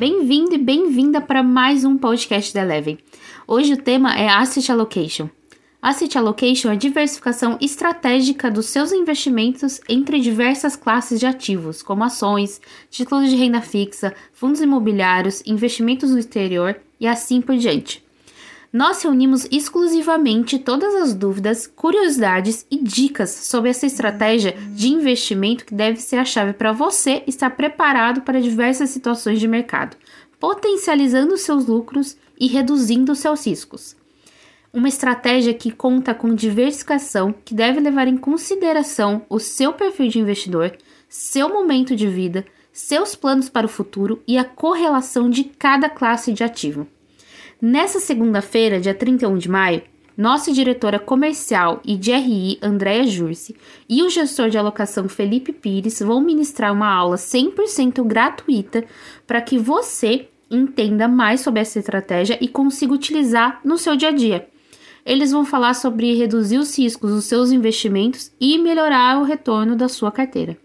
Bem-vindo e bem-vinda para mais um podcast da Eleven. Hoje o tema é Asset Allocation. Asset Allocation é a diversificação estratégica dos seus investimentos entre diversas classes de ativos, como ações, títulos de renda fixa, fundos imobiliários, investimentos no exterior e assim por diante. Nós reunimos exclusivamente todas as dúvidas, curiosidades e dicas sobre essa estratégia de investimento que deve ser a chave para você estar preparado para diversas situações de mercado, potencializando seus lucros e reduzindo seus riscos. Uma estratégia que conta com diversificação que deve levar em consideração o seu perfil de investidor, seu momento de vida, seus planos para o futuro e a correlação de cada classe de ativo. Nessa segunda-feira, dia 31 de maio, nossa diretora comercial e de RI, Andréa Jurce, e o gestor de alocação Felipe Pires vão ministrar uma aula 100% gratuita para que você entenda mais sobre essa estratégia e consiga utilizar no seu dia a dia. Eles vão falar sobre reduzir os riscos dos seus investimentos e melhorar o retorno da sua carteira.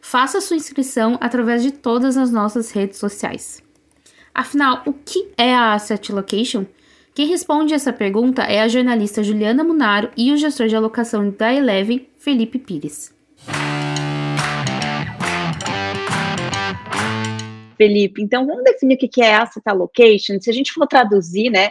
Faça sua inscrição através de todas as nossas redes sociais. Afinal, o que é a Asset Allocation? Quem responde essa pergunta é a jornalista Juliana Munaro e o gestor de alocação da Eleven, Felipe Pires. Felipe, então vamos definir o que é Asset Allocation. Se a gente for traduzir, né,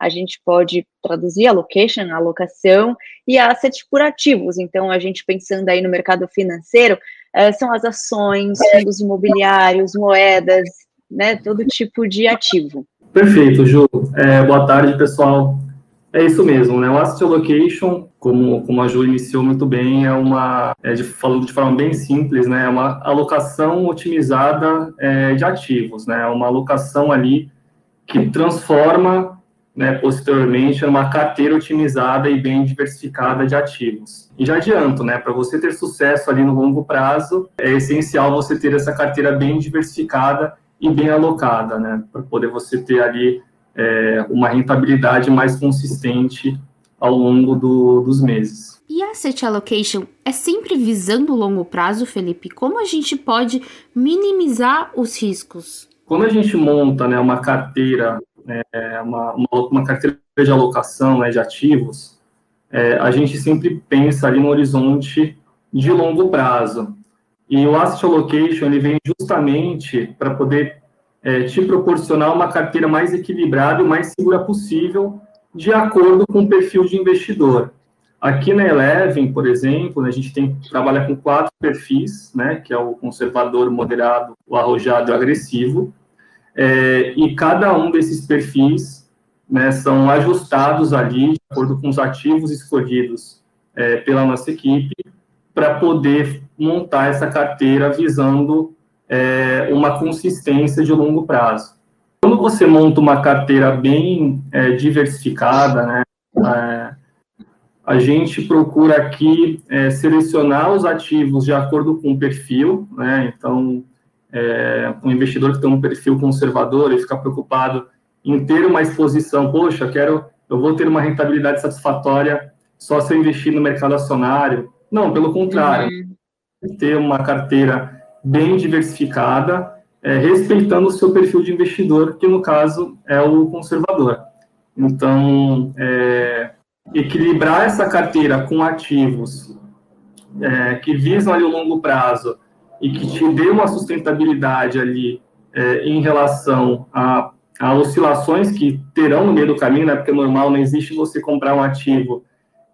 a gente pode traduzir allocation, alocação, e asset por ativos. Então, a gente pensando aí no mercado financeiro, uh, são as ações, fundos imobiliários, moedas, né, todo tipo de ativo. Perfeito, Ju. É, boa tarde, pessoal. É isso mesmo, né? O asset allocation, como, como a Ju iniciou muito bem, é uma, é de, falando de forma bem simples, né? É uma alocação otimizada é, de ativos, né? É uma alocação ali que transforma né, posteriormente numa carteira otimizada e bem diversificada de ativos. E já adianto, né, para você ter sucesso ali no longo prazo, é essencial você ter essa carteira bem diversificada e bem alocada, né, para poder você ter ali é, uma rentabilidade mais consistente ao longo do, dos meses. E a asset allocation é sempre visando o longo prazo, Felipe? Como a gente pode minimizar os riscos? Quando a gente monta né, uma carteira é, uma, uma, uma, carteira de alocação né, de ativos, é, a gente sempre pensa ali no horizonte de longo prazo. E o Asset Allocation ele vem justamente para poder é, te proporcionar uma carteira mais equilibrada e mais segura possível, de acordo com o perfil de investidor. Aqui na Eleven, por exemplo, a gente tem trabalha com quatro perfis, né, que é o conservador, o moderado, o arrojado e o agressivo. É, e cada um desses perfis né, são ajustados ali, de acordo com os ativos escolhidos é, pela nossa equipe, para poder montar essa carteira visando é, uma consistência de longo prazo. Quando você monta uma carteira bem é, diversificada, né, é, a gente procura aqui é, selecionar os ativos de acordo com o perfil, né, então é, um investidor que tem um perfil conservador e fica preocupado em ter uma exposição, poxa, quero, eu vou ter uma rentabilidade satisfatória só se eu investir no mercado acionário. Não, pelo contrário, uhum. ter uma carteira bem diversificada, é, respeitando o seu perfil de investidor, que no caso é o conservador. Então, é, equilibrar essa carteira com ativos é, que visam ali o longo prazo e que te dê uma sustentabilidade ali é, em relação a, a, oscilações que terão no meio do caminho, né? Porque é normal, não existe você comprar um ativo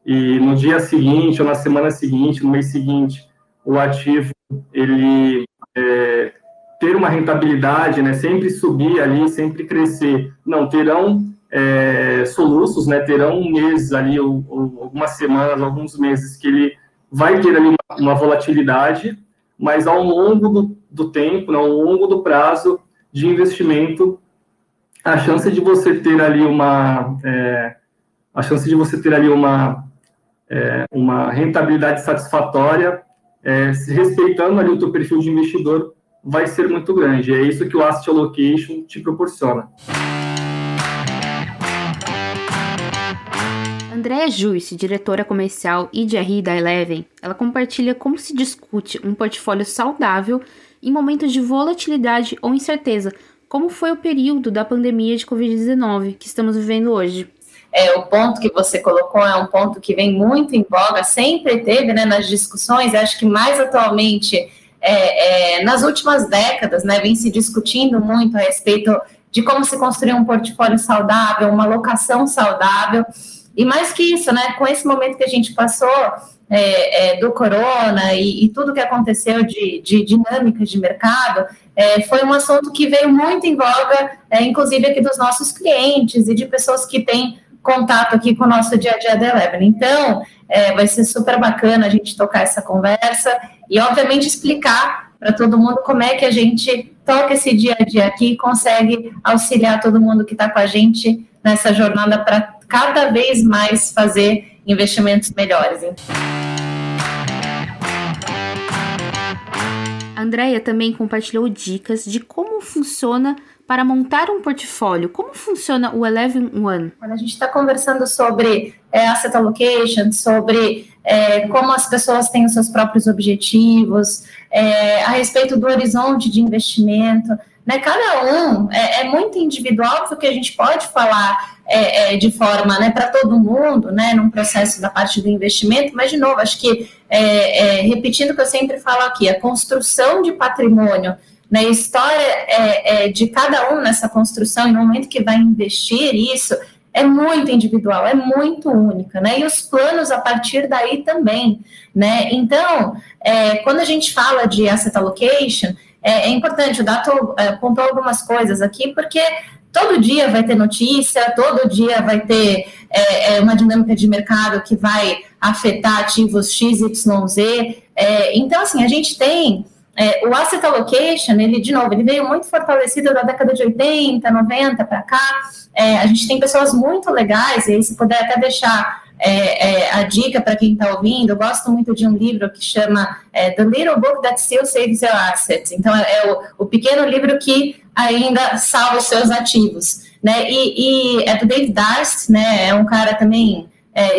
e no dia seguinte ou na semana seguinte, no mês seguinte, o ativo ele é, ter uma rentabilidade, né? Sempre subir ali, sempre crescer. Não terão é, soluços, né? Terão meses ali, ou, ou, algumas semanas, alguns meses que ele vai ter ali uma, uma volatilidade mas ao longo do, do tempo, né, ao longo do prazo de investimento, a chance de você ter ali uma é, a chance de você ter ali uma é, uma rentabilidade satisfatória, é, respeitando ali o teu perfil de investidor, vai ser muito grande. É isso que o Asset Allocation te proporciona. Andréa Juice, diretora comercial e de da Eleven, ela compartilha como se discute um portfólio saudável em momentos de volatilidade ou incerteza, como foi o período da pandemia de Covid-19 que estamos vivendo hoje. É, o ponto que você colocou é um ponto que vem muito em voga, sempre teve né, nas discussões, acho que mais atualmente, é, é, nas últimas décadas, né, vem se discutindo muito a respeito de como se construir um portfólio saudável, uma locação saudável, e mais que isso, né, com esse momento que a gente passou, é, é, do corona e, e, tudo que aconteceu de, de dinâmicas de mercado, é, foi um assunto que veio muito em voga, é, inclusive aqui dos nossos clientes e de pessoas que têm contato aqui com o nosso dia a dia da Eleven. Então, é, vai ser super bacana a gente tocar essa conversa e, obviamente, explicar para todo mundo como é que a gente toca esse dia a dia aqui e consegue auxiliar todo mundo que está com a gente nessa jornada para cada vez mais fazer investimentos melhores. A Andrea também compartilhou dicas de como funciona para montar um portfólio. Como funciona o Eleven One? Quando a gente está conversando sobre é, asset allocation, sobre é, como as pessoas têm os seus próprios objetivos, é, a respeito do horizonte de investimento, né? Cada um é, é muito individual, porque a gente pode falar é, é, de forma né, para todo mundo, né, num processo da parte do investimento, mas, de novo, acho que, é, repetindo o que eu sempre falo aqui, a construção de patrimônio, né, a história é, é, de cada um nessa construção, e no momento que vai investir isso, é muito individual, é muito única, né? E os planos a partir daí também, né? Então, é, quando a gente fala de asset allocation, é, é importante, o Dato é, apontou algumas coisas aqui, porque todo dia vai ter notícia, todo dia vai ter é, é, uma dinâmica de mercado que vai afetar ativos XYZ. É, então, assim, a gente tem é, o asset allocation, ele, de novo, ele veio muito fortalecido da década de 80, 90 para cá. É, a gente tem pessoas muito legais, e aí se puder até deixar é, é, a dica para quem está ouvindo, eu gosto muito de um livro que chama é, The Little Book That Still Saves Your Assets. Então, é, é o, o, pequeno livro que ainda salva os seus ativos. Né? E, e é do Dave Darst, né? é um cara também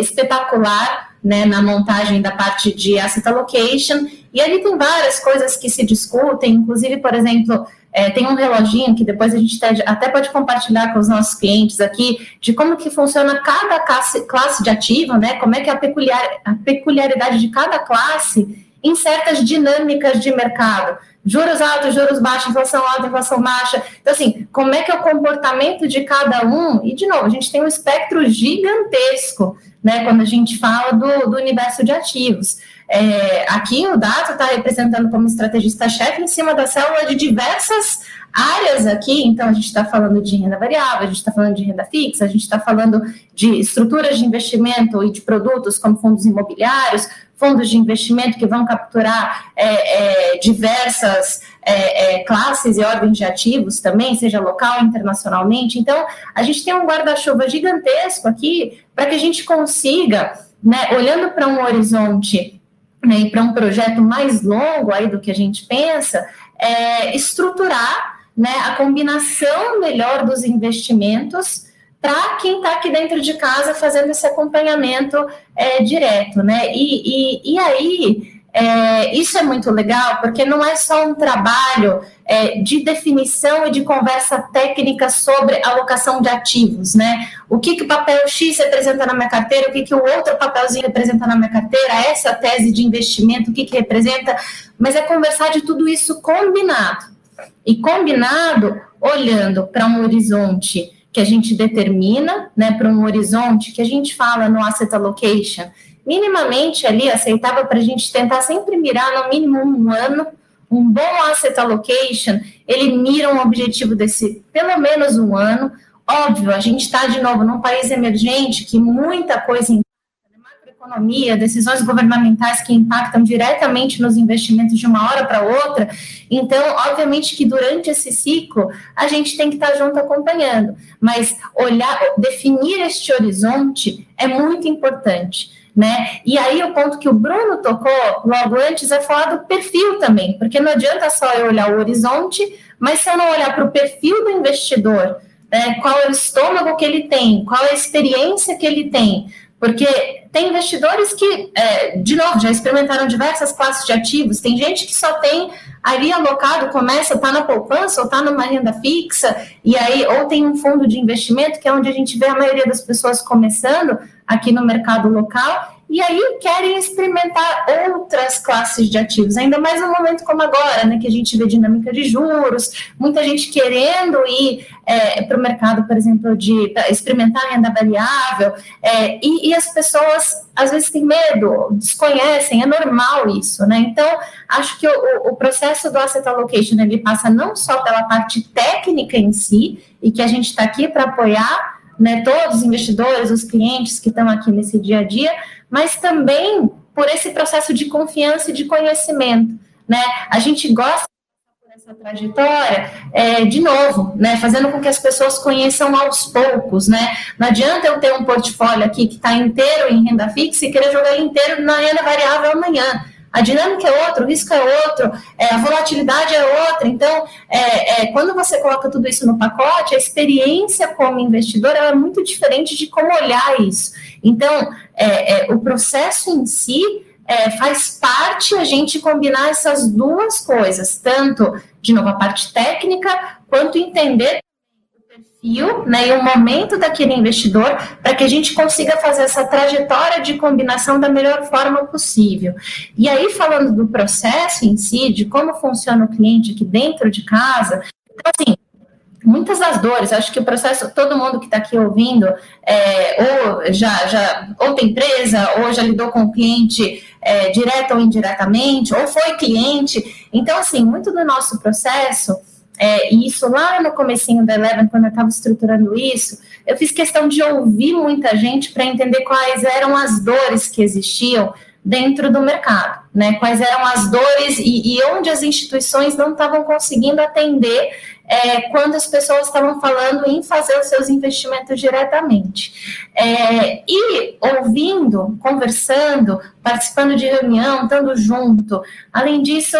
espetacular né, na montagem da parte de asset allocation, e ali tem várias coisas que se discutem, inclusive, por exemplo, é, tem um reloginho que depois a gente até pode compartilhar com os nossos clientes aqui, de como que funciona cada classe, classe de ativo, né? Como é que é a, peculiar, a peculiaridade de cada classe em certas dinâmicas de mercado. Juros altos, juros baixos, inflação alta, inflação baixa. Então, assim, como é que é o comportamento de cada um? E, de novo, a gente tem um espectro gigantesco, né? Quando a gente fala do, do universo de ativos. É, aqui o Dato está representando como estrategista-chefe em cima da célula de diversas áreas aqui, então a gente está falando de renda variável, a gente está falando de renda fixa, a gente está falando de estruturas de investimento e de produtos como fundos imobiliários, fundos de investimento que vão capturar é, é, diversas é, é classes e ordens de ativos também, seja local internacionalmente. Então, a gente tem um guarda-chuva gigantesco aqui para que a gente consiga, né, olhando para um horizonte né, e para um projeto mais longo aí do que a gente pensa, é estruturar né, a combinação melhor dos investimentos para quem está aqui dentro de casa fazendo esse acompanhamento é, direto, né? E, e, e aí é, isso é muito legal, porque não é só um trabalho é, de definição e de conversa técnica sobre alocação de ativos, né? O que, que o papel X representa na minha carteira, o que, que o outro papelzinho representa na minha carteira, essa tese de investimento, o que, que representa, mas é conversar de tudo isso combinado. E combinado olhando para um horizonte que a gente determina, né, para um horizonte que a gente fala no asset allocation, minimamente ali aceitável para a gente tentar sempre mirar no mínimo um ano. Um bom asset allocation, ele mira um objetivo desse pelo menos um ano. Óbvio, a gente está de novo num país emergente que muita coisa macroeconomia, decisões governamentais que impactam diretamente nos investimentos de uma hora para outra. Então, obviamente que durante esse ciclo a gente tem que estar tá junto acompanhando, mas olhar, definir este horizonte é muito importante né? E aí o ponto que o Bruno tocou logo antes é falar do perfil também, porque não adianta só eu olhar o horizonte, mas se eu não olhar para o perfil do investidor, né, qual é o estômago que ele tem, qual é a experiência que ele tem, porque tem investidores que, é, de novo, já experimentaram diversas classes de ativos. Tem gente que só tem ali alocado, começa, está na poupança ou está numa renda fixa, e aí, ou tem um fundo de investimento, que é onde a gente vê a maioria das pessoas começando aqui no mercado local, e aí querem experimentar outras classes de ativos, ainda mais num momento como agora, né, que a gente vê dinâmica de juros, muita gente querendo ir é, para o mercado, por exemplo, de experimentar renda variável, é, e, e, as pessoas às vezes têm medo, desconhecem, é normal isso, né? Então, acho que o, o processo do asset allocation ele passa não só pela parte técnica em si, e que a gente está aqui para apoiar né, todos os investidores, os clientes que estão aqui nesse dia a dia, mas também por esse processo de confiança e de conhecimento. Né? A gente gosta dessa trajetória, é, de novo, né, fazendo com que as pessoas conheçam aos poucos, né? Não adianta eu ter um portfólio aqui que está inteiro em renda fixa e querer jogar inteiro na renda variável amanhã. A dinâmica é outra, o risco é outro, é, a volatilidade é outra. Então, é, é, quando você coloca tudo isso no pacote, a experiência como investidor é muito diferente de como olhar isso. Então, é, é, o processo em si é, faz parte a gente combinar essas duas coisas, tanto, de novo, a parte técnica, quanto entender perfil né, e o momento daquele investidor para que a gente consiga fazer essa trajetória de combinação da melhor forma possível. E aí, falando do processo em si, de como funciona o cliente aqui dentro de casa, então, assim, muitas das dores, acho que o processo, todo mundo que está aqui ouvindo, é, ou já, já ou tem empresa, ou já lidou com o cliente é, direto ou indiretamente, ou foi cliente. Então, assim, muito do nosso processo é, isso lá no comecinho da Eleven, quando eu estava estruturando isso, eu fiz questão de ouvir muita gente para entender quais eram as dores que existiam dentro do mercado, né? Quais eram as dores e, e onde as instituições não estavam conseguindo atender é, quando as pessoas estavam falando em fazer os seus investimentos diretamente. É, e ouvindo, conversando, participando de reunião, estando junto. Além disso,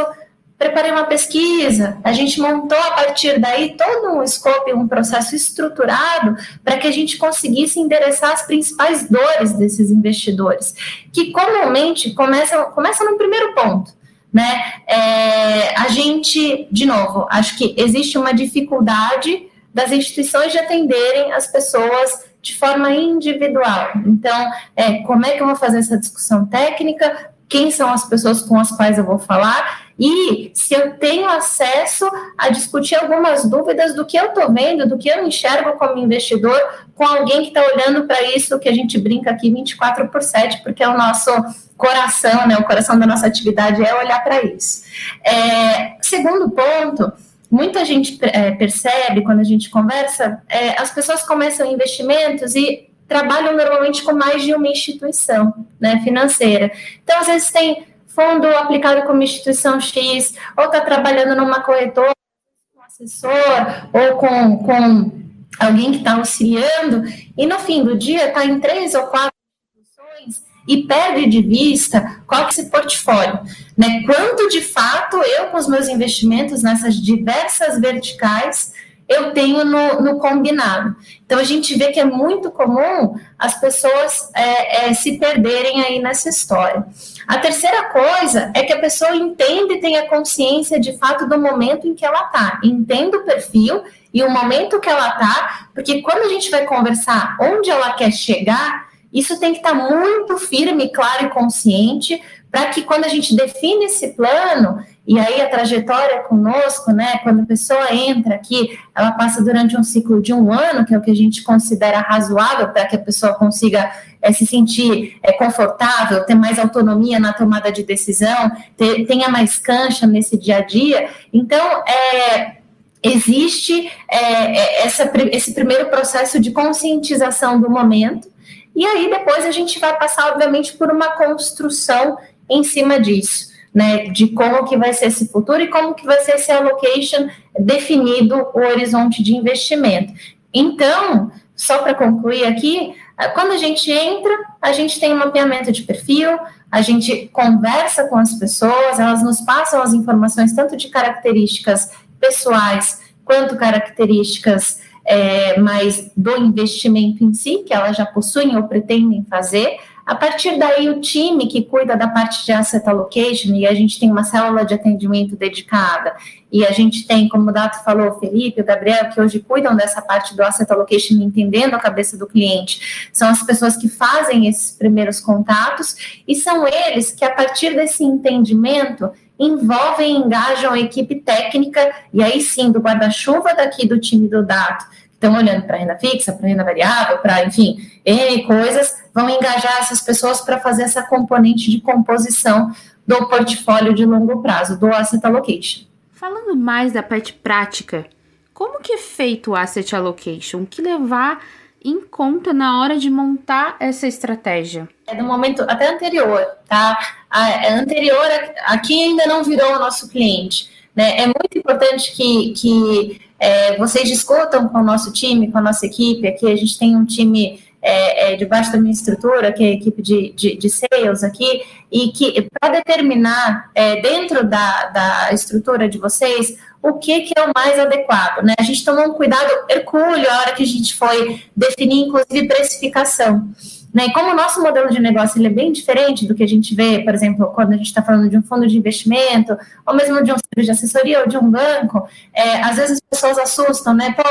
preparei uma pesquisa, a gente montou a partir daí todo um scope, um processo estruturado para que a gente conseguisse endereçar as principais dores desses investidores, que comumente começam, começam no primeiro ponto. Né? É, a gente, de novo, acho que existe uma dificuldade das instituições de atenderem as pessoas de forma individual. Então, é, como é que eu vou fazer essa discussão técnica? Quem são as pessoas com as quais eu vou falar? E se eu tenho acesso a discutir algumas dúvidas do que eu estou vendo, do que eu enxergo como investidor, com alguém que está olhando para isso que a gente brinca aqui 24 por 7, porque é o nosso coração, né? O coração da nossa atividade é olhar para isso. É, segundo ponto, muita gente é, percebe quando a gente conversa, é, as pessoas começam investimentos e trabalham normalmente com mais de uma instituição né, financeira. Então, às vezes tem fundo aplicado como instituição X, ou está trabalhando numa corretora, com um assessor, ou com, com alguém que está auxiliando, e no fim do dia está em três ou quatro instituições e perde de vista qual é esse portfólio, né? Quanto de fato eu com os meus investimentos nessas diversas verticais eu tenho no, no, combinado. Então a gente vê que é muito comum as pessoas é, é, se perderem aí nessa história. A terceira coisa é que a pessoa entende e tenha consciência de fato do momento em que ela está. Entenda o perfil e o momento que ela está, porque quando a gente vai conversar onde ela quer chegar, isso tem que estar tá muito firme, claro e consciente, para que quando a gente define esse plano, e aí a trajetória conosco, né, quando a pessoa entra aqui, ela passa durante um ciclo de um ano, que é o que a gente considera razoável para que a pessoa consiga é, se sentir é, confortável, ter mais autonomia na tomada de decisão, ter, tenha mais cancha nesse dia a dia. Então, é, existe é, essa, esse primeiro processo de conscientização do momento, e aí depois a gente vai passar, obviamente, por uma construção em cima disso né, de como que vai ser esse futuro e como que vai ser esse allocation definido o horizonte de investimento. Então, só para concluir aqui, quando a gente entra, a gente tem um mapeamento de perfil, a gente conversa com as pessoas, elas nos passam as informações tanto de características pessoais quanto características é, mais do investimento em si, que elas já possuem ou pretendem fazer. A partir daí, o time que cuida da parte de asset allocation, e a gente tem uma célula de atendimento dedicada, e a gente tem, como o Dato falou, o Felipe, o Gabriel, que hoje cuidam dessa parte do asset allocation, entendendo a cabeça do cliente, são as pessoas que fazem esses primeiros contatos, e são eles que, a partir desse entendimento, envolvem e engajam a equipe técnica, e aí sim, do guarda-chuva daqui do time do Dato, estão olhando para renda fixa, para renda variável, para, enfim, N coisas, vão engajar essas pessoas para fazer essa componente de composição do portfólio de longo prazo, do asset allocation. Falando mais da parte prática, como que é feito o asset allocation? O que levar em conta na hora de montar essa estratégia? É no momento até anterior, tá? A, é anterior, aqui ainda não virou o nosso cliente. Né? É muito importante que, que é, vocês discutam com o nosso time, com a nossa equipe. Aqui a gente tem um time é, é, debaixo da minha estrutura, que é a equipe de, de, de sales aqui, e que para determinar é, dentro da, da estrutura de vocês o que, que é o mais adequado. Né? A gente tomou um cuidado hercúleo a hora que a gente foi definir, inclusive, precificação. Né? E como o nosso modelo de negócio ele é bem diferente do que a gente vê, por exemplo, quando a gente está falando de um fundo de investimento, ou mesmo de um serviço de assessoria ou de um banco, é, às vezes as pessoas assustam, né? Pô,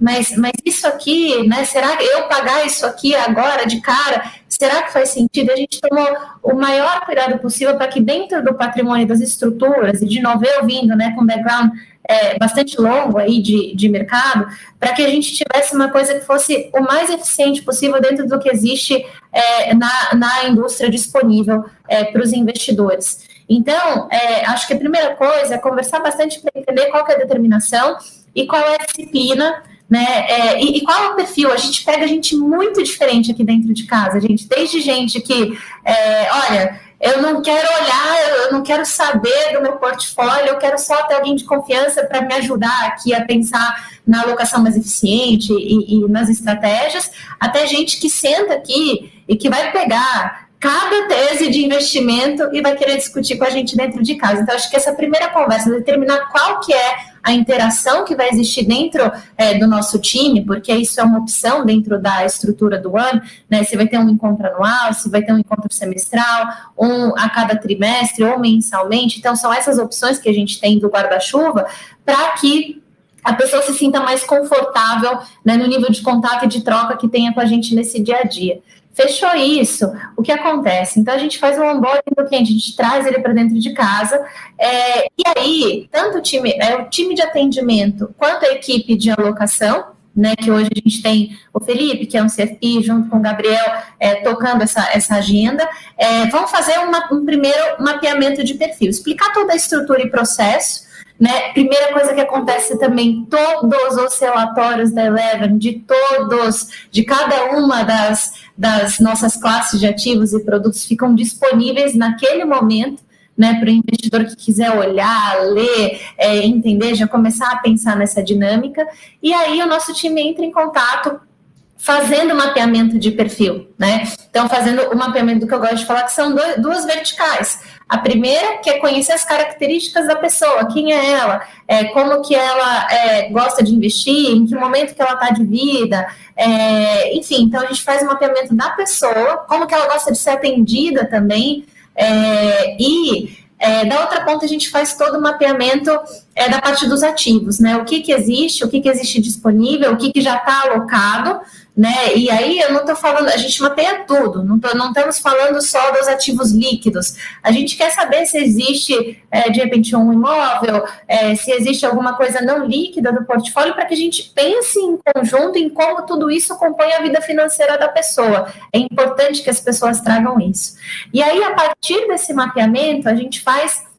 mas, mas isso aqui, né? Será que eu pagar isso aqui agora de cara? Será que faz sentido? A gente tomou o maior cuidado possível para que dentro do patrimônio das estruturas, e de novo eu vindo, né, com background é, bastante longo aí de, de mercado, para que a gente tivesse uma coisa que fosse o mais eficiente possível dentro do que existe é, na, na indústria disponível é, para os investidores. Então, é, acho que a primeira coisa é conversar bastante para entender qual é a determinação e qual é a disciplina né? É, e, e, qual é o perfil? A gente pega gente muito diferente aqui dentro de casa, gente. Desde gente que, é, olha, eu não quero olhar, eu não quero saber do meu portfólio, eu quero só ter alguém de confiança para me ajudar aqui a pensar na alocação mais eficiente e, e nas estratégias, até gente que senta aqui e que vai pegar cada tese de investimento e vai querer discutir com a gente dentro de casa. Então, acho que essa primeira conversa, determinar qual que é a interação que vai existir dentro é, do nosso time, porque isso é uma opção dentro da estrutura do ano, né? Se vai ter um encontro anual, se vai ter um encontro semestral, um a cada trimestre ou mensalmente. Então, são essas opções que a gente tem do guarda-chuva para que a pessoa se sinta mais confortável né, no nível de contato e de troca que tenha com a gente nesse dia a dia. Fechou isso, o que acontece? Então a gente faz um onboarding do cliente, a gente traz ele para dentro de casa, é, e aí, tanto o time, é, o time de atendimento quanto a equipe de alocação, né, que hoje a gente tem o Felipe, que é um CFP, junto com o Gabriel, é, tocando essa, essa agenda, é, vão fazer uma, um primeiro mapeamento de perfil, explicar toda a estrutura e processo, né? Primeira coisa que acontece também, todos os relatórios da Eleven, de todos, de cada uma das, das nossas classes de ativos e produtos ficam disponíveis naquele momento, né, para o investidor que quiser olhar, ler, é, entender, já começar a pensar nessa dinâmica. E aí o nosso time entra em contato fazendo mapeamento de perfil, né? Então, fazendo o mapeamento do que eu gosto de falar, que são dois, duas verticais. A primeira, que é conhecer as características da pessoa, quem é ela, é, como que ela é, gosta de investir, em que momento que ela está de vida, é, enfim, então a gente faz o mapeamento da pessoa, como que ela gosta de ser atendida também, é, e é, da outra ponta, a gente faz todo o mapeamento é, da parte dos ativos, né? O que, que existe, o que, que existe disponível, o que, que já está alocado, né? E aí eu não estou falando, a gente mapeia tudo, não, tô, não estamos falando só dos ativos líquidos. A gente quer saber se existe, é, de repente, um imóvel, é, se existe alguma coisa não líquida do portfólio, para que a gente pense em conjunto em como tudo isso compõe a vida financeira da pessoa. É importante que as pessoas tragam isso. E aí, a partir desse mapeamento, a gente faz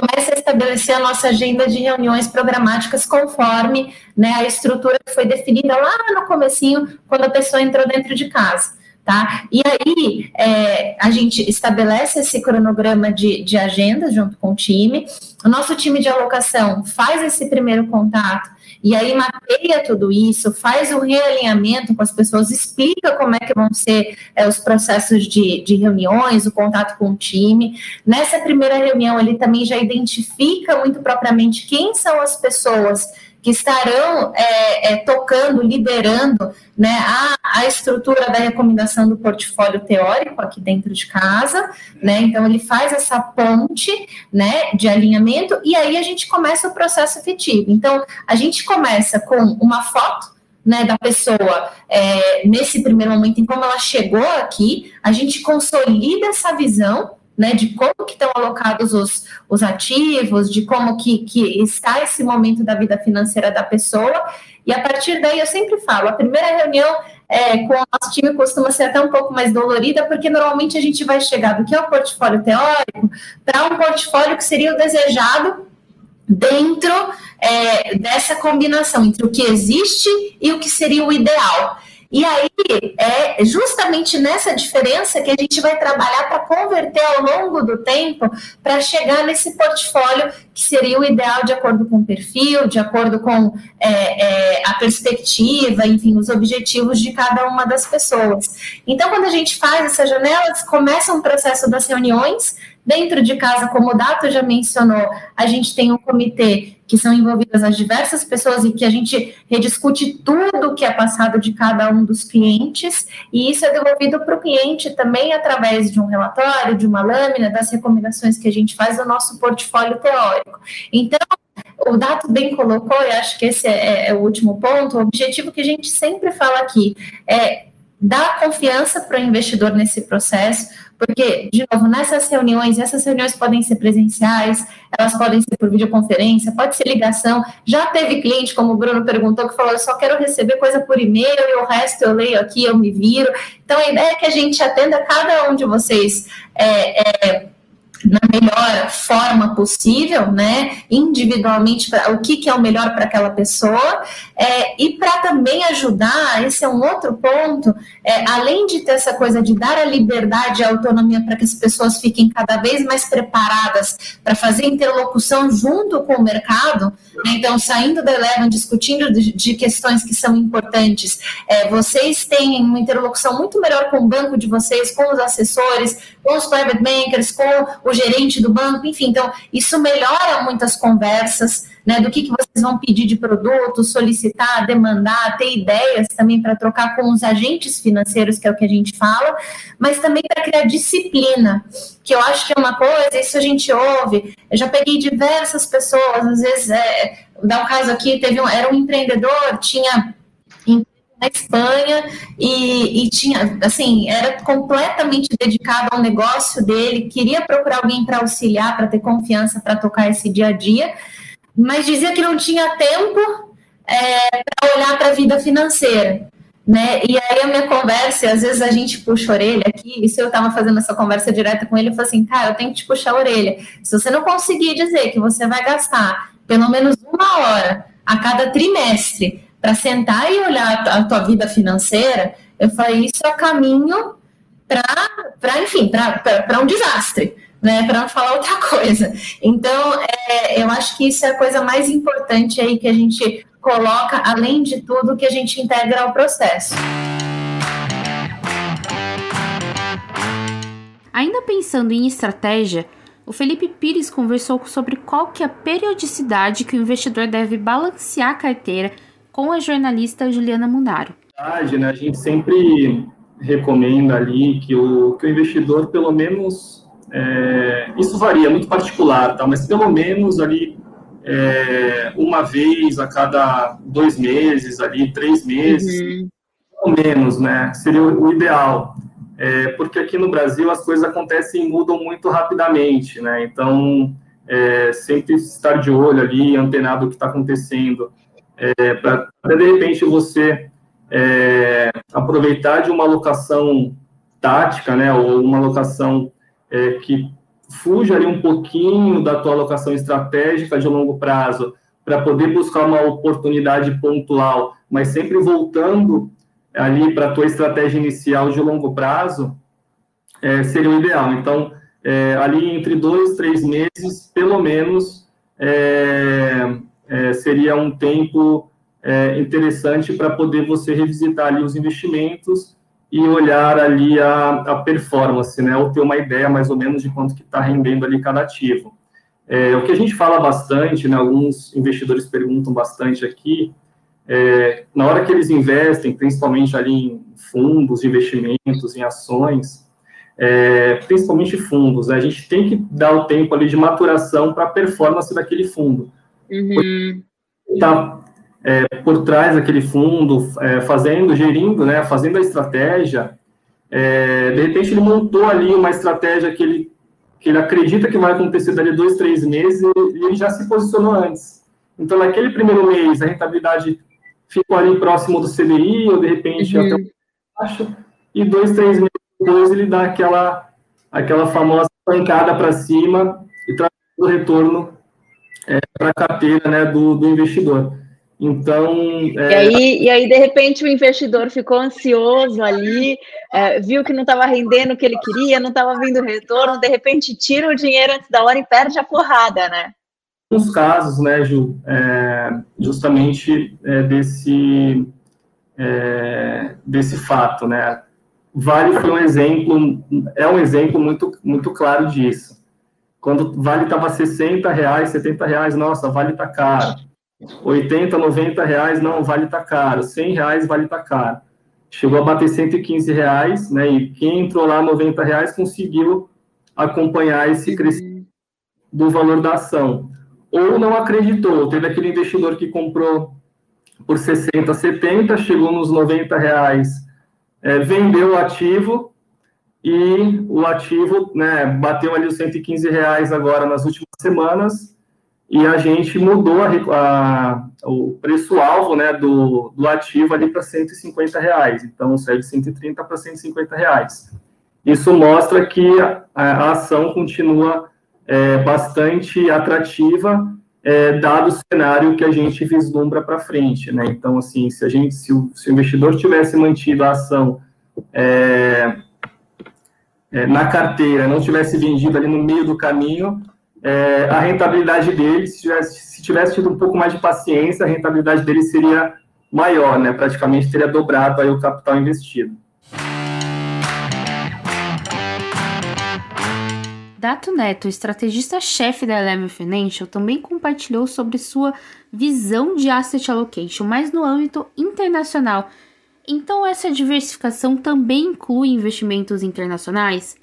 começa a estabelecer a nossa agenda de reuniões programáticas conforme né, a estrutura que foi definida lá no comecinho, quando a pessoa entrou dentro de casa. Tá? E aí é, a gente estabelece esse cronograma de, de agenda junto com o time. O nosso time de alocação faz esse primeiro contato e aí mapeia tudo isso, faz o realinhamento com as pessoas, explica como é que vão ser é, os processos de, de reuniões, o contato com o time. Nessa primeira reunião, ele também já identifica muito propriamente quem são as pessoas que estarão é, é, tocando, liderando né, a, a estrutura da recomendação do portfólio teórico aqui dentro de casa, né? Então ele faz essa ponte né, de alinhamento e aí a gente começa o processo efetivo. Então, a gente começa com uma foto né, da pessoa é, nesse primeiro momento, em como ela chegou aqui, a gente consolida essa visão né, de como que estão alocados os, os ativos, de como que, que está esse momento da vida financeira da pessoa, e a partir daí eu sempre falo, a primeira reunião é, com o nosso time costuma ser até um pouco mais dolorida, porque normalmente a gente vai chegar do que é o portfólio teórico para um portfólio que seria o desejado dentro é, dessa combinação entre o que existe e o que seria o ideal. E aí é justamente nessa diferença que a gente vai trabalhar para converter ao longo do tempo para chegar nesse portfólio que seria o ideal de acordo com o perfil, de acordo com é, é, a perspectiva, enfim, os objetivos de cada uma das pessoas. Então, quando a gente faz essas janelas, começa um processo das reuniões Dentro de casa, como o Dato já mencionou, a gente tem um comitê que são envolvidas as diversas pessoas e que a gente rediscute tudo que é passado de cada um dos clientes, e isso é devolvido para o cliente também através de um relatório, de uma lâmina, das recomendações que a gente faz do nosso portfólio teórico. Então, o Dato bem colocou, e acho que esse é, é o último ponto, o objetivo que a gente sempre fala aqui é dar confiança para o investidor nesse processo, porque, de novo, nessas reuniões, essas reuniões podem ser presenciais, elas podem ser por videoconferência, pode ser ligação. Já teve cliente, como o Bruno perguntou, que falou: eu só quero receber coisa por e-mail e o resto eu leio aqui, eu me viro. Então, a ideia é que a gente atenda cada um de vocês. É, é, na melhor forma possível, né, individualmente, pra, o que, que é o melhor para aquela pessoa, é, e para também ajudar, esse é um outro ponto, é, além de ter essa coisa de dar a liberdade e a autonomia para que as pessoas fiquem cada vez mais preparadas para fazer interlocução junto com o mercado, né, então saindo da Eleven, discutindo de, de, questões que são importantes, é, vocês têm uma interlocução muito melhor com o banco de vocês, com os assessores, com os private bankers, com o gerente do banco, enfim, então isso melhora muitas conversas, né, do que, que vocês vão pedir de produto, solicitar, demandar, ter ideias também para trocar com os agentes financeiros, que é o que a gente fala, mas também para criar disciplina, que eu acho que é uma coisa, isso a gente ouve, eu já peguei diversas pessoas, às vezes, é, dá um caso aqui, teve um, era um empreendedor, tinha na Espanha e, e, tinha, assim, era completamente dedicado ao negócio dele, queria procurar alguém para auxiliar, para ter confiança para tocar esse dia a dia, mas dizia que não tinha tempo é, para olhar para a vida financeira. Né? E aí a minha conversa, às vezes a gente puxa a orelha aqui, e se eu estava fazendo essa conversa direta com ele, eu falei assim, cara, eu tenho que te puxar a orelha. Se você não conseguir dizer que você vai gastar pelo menos uma hora a cada trimestre para sentar e olhar a tua vida financeira, eu falei, isso é caminho para, enfim, para um desastre, né? Para não falar outra coisa. Então, é, eu acho que isso é a coisa mais importante aí que a gente coloca, além de tudo, que a gente integra ao processo. Ainda pensando em estratégia, o Felipe Pires conversou sobre qual que é a periodicidade que o investidor deve balancear a carteira com a jornalista Juliana Munaro. Né, a gente sempre recomenda ali que o, que o investidor, pelo menos, é, isso varia, muito particular, tá? mas pelo menos ali é, uma vez a cada dois meses, ali, três meses, uhum. pelo menos, né? Seria o, o ideal. É, porque aqui no Brasil as coisas acontecem e mudam muito rapidamente, né? Então, é, sempre estar de olho ali, antenado o que está acontecendo é, para de repente você é, aproveitar de uma alocação tática, né, ou uma alocação é, que fuja ali um pouquinho da tua alocação estratégica de longo prazo, para poder buscar uma oportunidade pontual, mas sempre voltando ali para a tua estratégia inicial de longo prazo, é, seria o ideal. Então, é, ali entre dois, três meses, pelo menos, é, seria um tempo é, interessante para poder você revisitar ali os investimentos e olhar ali a, a performance, né, ou ter uma ideia mais ou menos de quanto que está rendendo ali cada ativo. É, o que a gente fala bastante, né, alguns investidores perguntam bastante aqui, é, na hora que eles investem, principalmente ali em fundos investimentos, em ações, é, principalmente fundos, né, a gente tem que dar o tempo ali de maturação para a performance daquele fundo. Uhum. Tá é, por trás daquele fundo, é, fazendo, gerindo, né, fazendo a estratégia, é, de repente ele montou ali uma estratégia que ele, que ele acredita que vai acontecer dali dois, três meses e ele já se posicionou antes. Então, naquele primeiro mês, a rentabilidade ficou ali próximo do CDI, ou de repente uhum. até baixo, e dois, três meses depois ele dá aquela, aquela famosa pancada para cima e traz o retorno é, para a carteira né, do, do investidor. Então. É... E, aí, e aí, de repente, o investidor ficou ansioso ali, é, viu que não estava rendendo o que ele queria, não estava vindo retorno, de repente tira o dinheiro antes da hora e perde a porrada, né? Nos casos, né, Ju, é, justamente é, desse, é, desse fato, né? Vale foi um exemplo, é um exemplo muito, muito claro disso. Quando Vale estava 60 reais, 70 reais, nossa, Vale está caro 80, 90 reais, não, vale tá caro. 100 reais, vale tá caro. Chegou a bater 115 reais, né? E quem entrou lá 90 reais conseguiu acompanhar esse crescimento do valor da ação. Ou não acreditou, teve aquele investidor que comprou por 60, 70, chegou nos 90 reais, é, vendeu o ativo e o ativo né, bateu ali os 115 reais agora nas últimas semanas e a gente mudou a, a, o preço-alvo né, do, do ativo ali para 150 reais. Então, saiu de 130 para 150 reais. Isso mostra que a, a ação continua é, bastante atrativa, é, dado o cenário que a gente vislumbra para frente. Né? Então, assim, se, a gente, se, o, se o investidor tivesse mantido a ação é, é na carteira, não tivesse vendido ali no meio do caminho, é, a rentabilidade dele, se tivesse, se tivesse tido um pouco mais de paciência, a rentabilidade dele seria maior, né? Praticamente teria dobrado aí o capital investido. Dato Neto, estrategista-chefe da Eleven Financial, também compartilhou sobre sua visão de asset allocation, mas no âmbito internacional. Então, essa diversificação também inclui investimentos internacionais?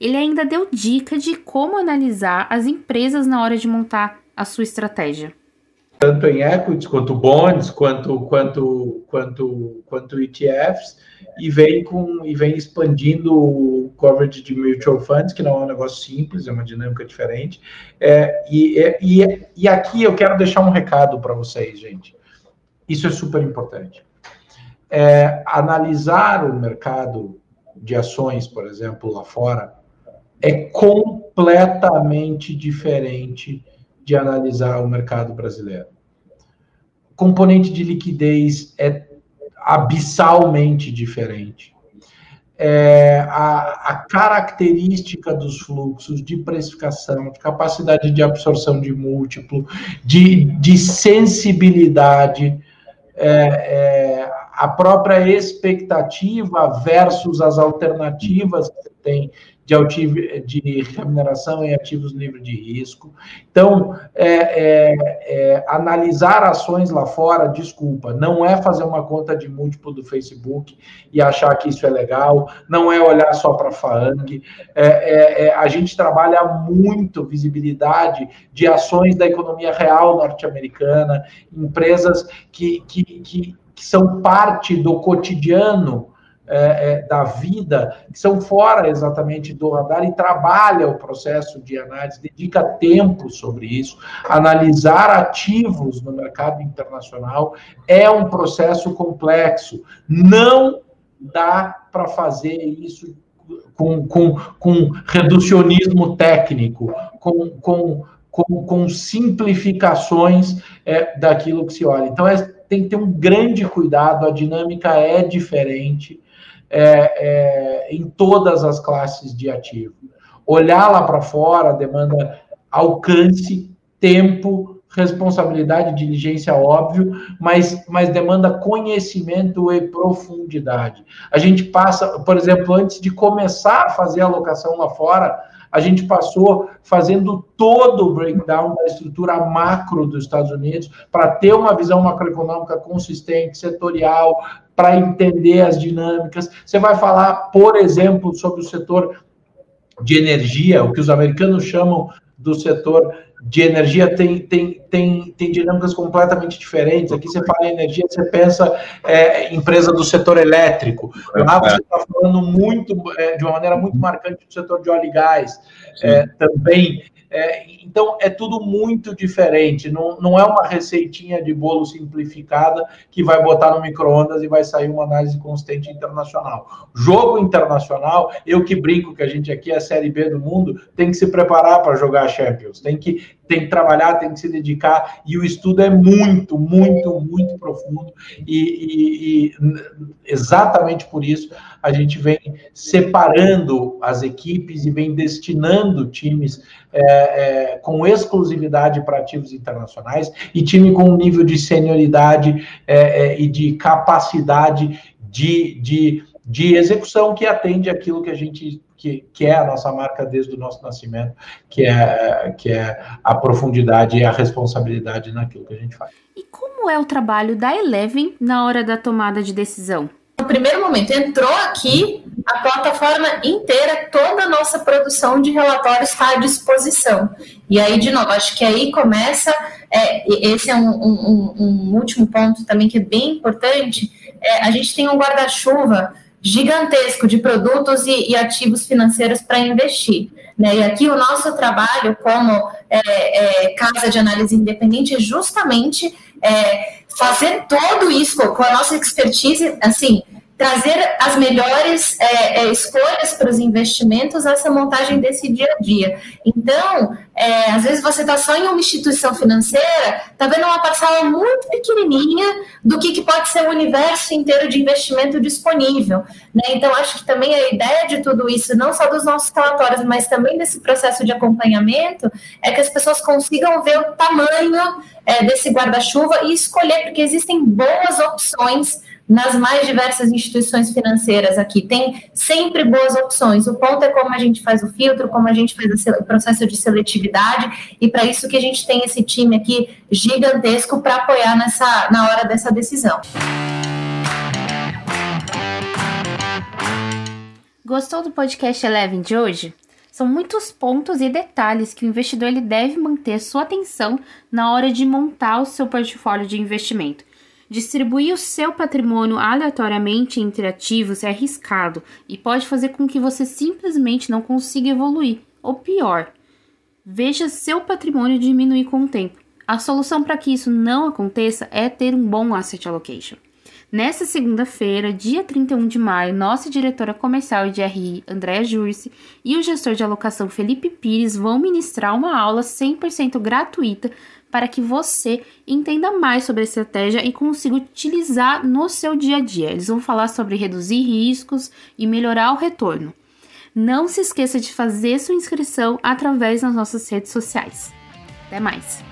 ele ainda deu dica de como analisar as empresas na hora de montar a sua estratégia. Tanto em equities, quanto bonds, quanto, quanto, quanto, quanto ETFs, e vem, com, e vem expandindo o coverage de mutual funds, que não é um negócio simples, é uma dinâmica diferente. É, e, e, e aqui eu quero deixar um recado para vocês, gente. Isso é super importante. É, analisar o mercado de ações, por exemplo, lá fora, é completamente diferente de analisar o mercado brasileiro. O componente de liquidez é abissalmente diferente. É, a, a, característica dos fluxos de precificação, de capacidade de absorção de múltiplo, de, de sensibilidade, é, é, a própria expectativa versus as alternativas que você tem de, ativo, de remuneração em ativos livres de risco. Então, é, é, é, analisar ações lá fora, desculpa, não é fazer uma conta de múltiplo do Facebook e achar que isso é legal, não é olhar só para a FAANG. É, é, é, a gente trabalha muito visibilidade de ações da economia real norte-americana, empresas que, que, que, que são parte do cotidiano é, é, da vida, que são fora exatamente do radar e trabalha o processo de análise, dedica tempo sobre isso. Analisar ativos no mercado internacional é um processo complexo. Não dá para fazer isso com, com, com reducionismo técnico, com, com, com, com simplificações é, daquilo que se olha. Então, é, tem que ter um grande cuidado, a dinâmica é diferente é, é, em todas as classes de ativo. Olhar lá para fora demanda alcance, tempo, responsabilidade, diligência, óbvio, mas, mas demanda conhecimento e profundidade. A gente passa, por exemplo, antes de começar a fazer a alocação lá fora, a gente passou fazendo todo o breakdown da estrutura macro dos Estados Unidos para ter uma visão macroeconômica consistente, setorial, para entender as dinâmicas. Você vai falar, por exemplo, sobre o setor de energia, o que os americanos chamam do setor de energia tem, tem, tem, tem dinâmicas completamente diferentes. Aqui você fala em energia, você pensa é, empresa do setor elétrico. Lá você está falando muito, é, de uma maneira muito marcante do setor de óleo e gás. É, também é, então, é tudo muito diferente. Não, não é uma receitinha de bolo simplificada que vai botar no micro-ondas e vai sair uma análise consistente internacional. Jogo internacional, eu que brinco que a gente aqui é a Série B do mundo, tem que se preparar para jogar a Champions. Tem que, tem que trabalhar, tem que se dedicar. E o estudo é muito, muito, muito profundo. e, e, e exatamente por isso a gente vem separando as equipes e vem destinando times é, é, com exclusividade para ativos internacionais e time com um nível de senioridade é, é, e de capacidade de, de, de execução que atende aquilo que a gente que, que, é a nossa marca desde o nosso nascimento, que é, que é a profundidade e a responsabilidade naquilo que a gente faz. E como é o trabalho da Eleven na hora da tomada de decisão? Primeiro momento, entrou aqui, a plataforma inteira, toda a nossa produção de relatórios está à disposição. E aí, de novo, acho que aí começa, é, esse é um, um, um, último ponto também que é bem importante, é, a gente tem um guarda-chuva gigantesco de produtos e, e ativos financeiros para investir. Né? E aqui o nosso trabalho como é, é casa de análise independente é justamente é, fazer tudo isso com a nossa expertise, assim, trazer as melhores é, é, escolhas para os investimentos essa montagem desse dia a dia. Então, é, às vezes você está só em uma instituição financeira, está vendo uma parcela muito pequenininha do que, que pode ser o universo inteiro de investimento disponível. Né? Então, acho que também a ideia de tudo isso, não só dos nossos relatórios, mas também desse processo de acompanhamento, é que as pessoas consigam ver o tamanho é, desse guarda-chuva e escolher, porque existem boas opções nas mais diversas instituições financeiras aqui. Tem sempre boas opções. O ponto é como a gente faz o filtro, como a gente faz o processo de seletividade, e para isso que a gente tem esse time aqui gigantesco para apoiar nessa, na hora dessa decisão. Gostou do podcast Eleven de hoje? São muitos pontos e detalhes que o investidor ele deve manter sua atenção na hora de montar o seu portfólio de investimento. Distribuir o seu patrimônio aleatoriamente entre ativos é arriscado e pode fazer com que você simplesmente não consiga evoluir, ou pior, veja seu patrimônio diminuir com o tempo. A solução para que isso não aconteça é ter um bom asset allocation. Nessa segunda-feira, dia 31 de maio, nossa diretora comercial de RI, Andréa Jurce, e o gestor de alocação Felipe Pires vão ministrar uma aula 100% gratuita para que você entenda mais sobre a estratégia e consiga utilizar no seu dia a dia. Eles vão falar sobre reduzir riscos e melhorar o retorno. Não se esqueça de fazer sua inscrição através das nossas redes sociais. Até mais!